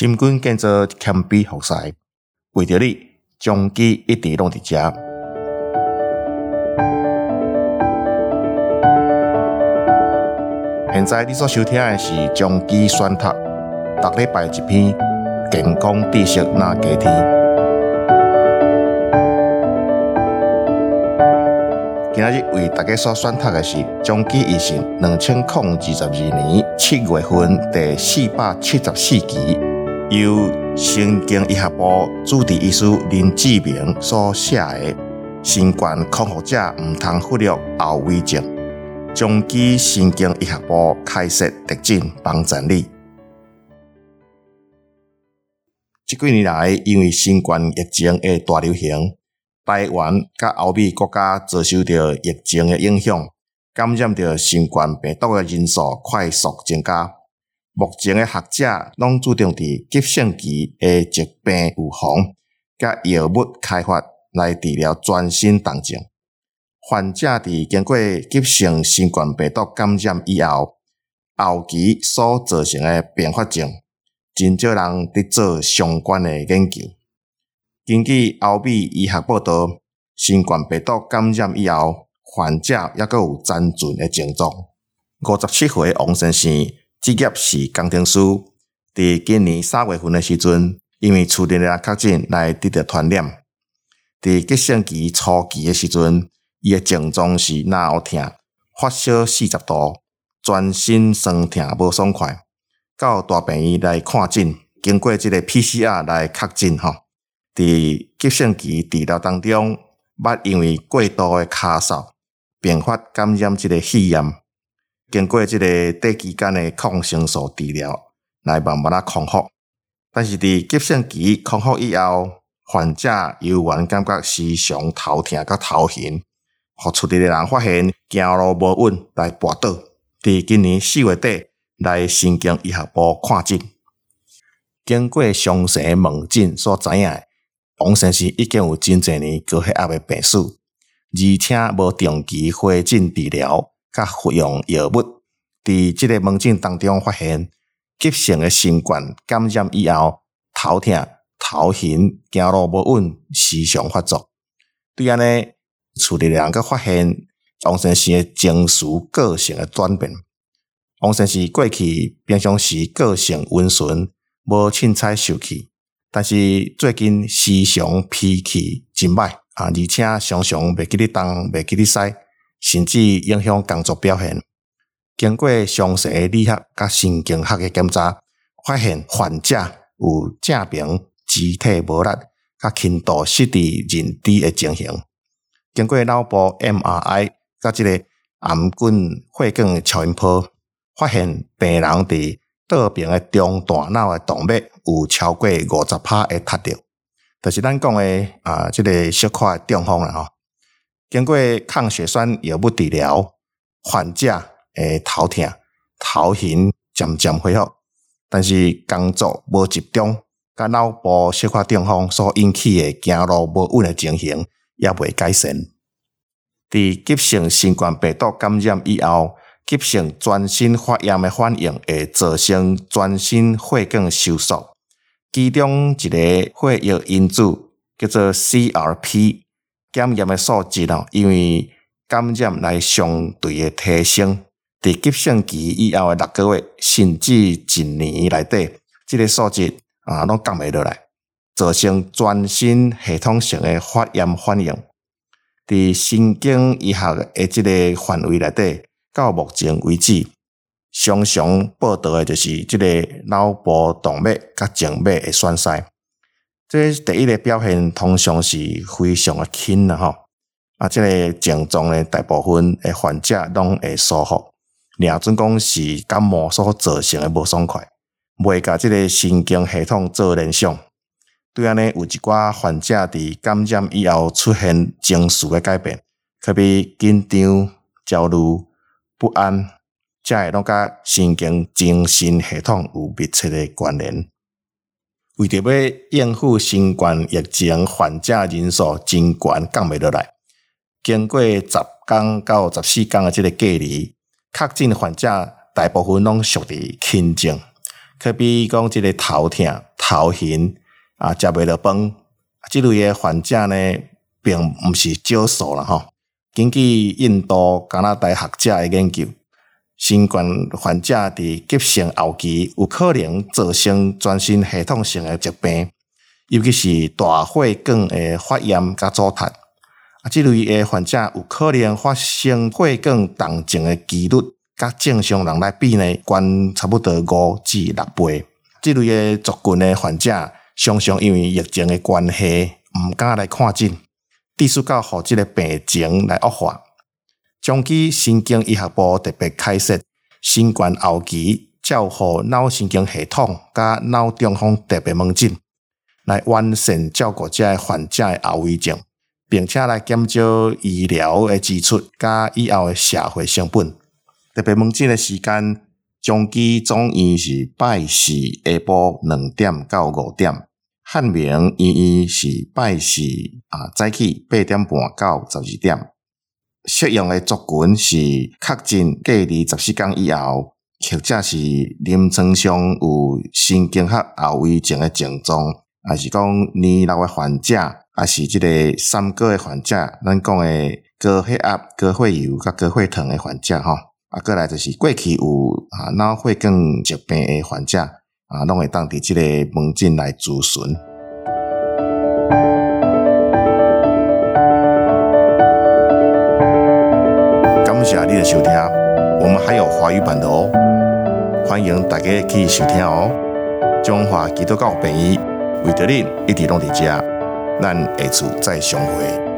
深耕建造谦卑服侍，为着你，将机一直拢伫遮。现在你所收听的是将机选读，逐礼拜一篇健康知识那加添。今日为大家所选读的是《将机医生》两千零二十二年七月份第四百七十四期，由神经医学部主治医师林志明所写的《新冠康复者毋通忽略后遗症》，将机神经医学部开设特诊帮战力。这几年来，因为新冠疫情的大流行。台湾甲欧美国家遭受到疫情的影响，感染到新冠病毒的人数快速增加。目前的学者拢注重伫急性期的疾病预防，甲药物开发来治疗全身重症。患者伫经过急性新冠病毒感染以后，后期所造成的并发症，真少人伫做相关的研究。根据欧美医学报道，新冠病毒感染以后，患者抑阁有残存的症状。五十七岁王先生，职业是工程师，伫今年三月份的时阵，因为厝里人确诊来得到传染。伫急性期初期的时阵，伊的症状是脑疼、发烧四十度、全身酸痛无爽快。到大病院来看诊，经过这个 PCR 来确诊吼。伫急性期治疗当中，捌因为过度的咳嗽，并发感染这个肺炎。经过这个短期间的抗生素治疗，来慢慢啊康复。但是伫急性期康复以后，患者犹原感觉时常头痛甲头晕，互厝里的人发现走路无稳来跋倒。伫今年四月底来神经医学部看诊，经过详细问诊所知影。王先生已经有真侪年高血压的病史，而且无定期回诊治疗，甲服用药物。伫这个门诊当中发现，急性诶新冠感染以后，头痛、头晕、走路无稳，时常发作。对安尼，厝里人阁发现王先生诶情绪个性诶转变。王先生过去平常时个性温顺，无凊彩受气。但是最近时常脾气真歹啊，而且常常袂记得东，袂记得西，甚至影响工作表现。经过详细的理学甲神经学的检查，发现患者有正平肢体无力、甲轻度失智认知的情形。经过脑部 MRI 甲这个頷颈血管超音波，发现病人伫左边的中大脑的动脉。有超过五十帕的塌掉，就是咱讲的啊，这个小块中风了吼。经过抗血栓药物治疗，患者诶头痛、头晕渐渐恢复，但是工作无集中，甲脑部小块中风所引起的走路无稳的情形也未改善。伫急性新冠病毒感染以后，急性全身发炎的反应会造成全身血管收缩。其中一个血液因子叫做 CRP，检验的数值哦，因为感染来相对的提升，伫急性期以后的六个月，甚至一年内底，这个数值啊拢降袂落来，造成全身系统性的发炎反应。伫神经医学的这个范围内底，到目前为止。常常报道的就是这个脑部动脉甲静脉的栓塞，这第一个表现通常是非常的轻的吼，啊，这个症状呢，大部分的患者拢会舒服，两种讲是感冒所造成的无爽快，未甲这个神经系统做联想。对安尼，有一寡患者伫感染以后出现情绪的改变，可比紧张、焦虑、不安。这会拢甲神经精神系统有密切的关联。为着要应付新冠疫情，患者人数真悬，降袂落来。经过十天到十四天的这个隔离，确诊患者大部分拢属于轻症，可比讲这个头痛、头晕啊，食袂落饭。这类的患者呢，并毋是少数啦吼。根据印度、加拿大学者的研究，新冠患者伫急性后期有可能造成全身系统性的疾病，尤其是大血管的发炎甲阻塞。啊，这类诶患者有可能发生血管动静的几率，甲正常人来比呢，悬差不多五至六倍。这类的族群的患者，常常因为疫情的关系，毋敢来看诊。必须到互即个病情来恶化。中期神经医学部特别开设新冠后期照护脑神经系统甲脑中风特别门诊，来完善照顾这患者的后遗症，并且来减少医疗的支出甲以后的社会成本。特别门诊的时间，中期总院是拜四下晡两点到五点。汉明医院是拜四啊，早起八点半到十二点。适用的族群是确诊隔离十四天以后，或者是临床上有神经学后遗症的症状，还是讲年老的患者，还是这个三高的患者，咱讲的高血压、高血油、甲高血糖的患者吼，啊，过来就是过去有啊脑血管疾病的患者。啊，拢会当伫即个门诊来咨询。收听，我们还有华语版的哦，欢迎大家去收听哦。中华基督教医院为着你一直拢伫遮，咱下次再相会。